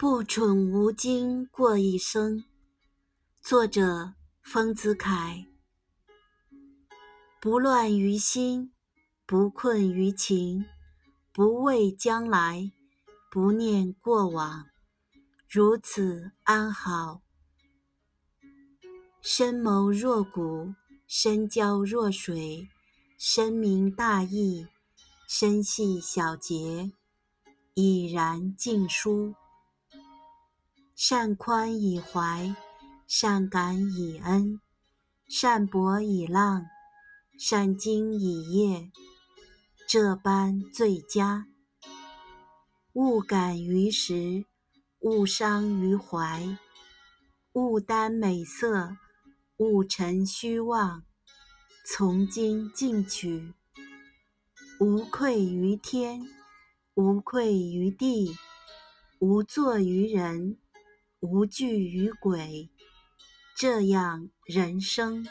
不蠢无惊过一生。作者：丰子恺。不乱于心，不困于情，不畏将来，不念过往，如此安好。深谋若谷，深交若水，深明大义，深细小节，已然尽疏。善宽以怀，善感以恩，善博以浪，善经以业，这般最佳。勿感于时，勿伤于怀，勿耽美色，勿沉虚妄，从今进取，无愧于天，无愧于地，无作于人。无惧于鬼，这样人生。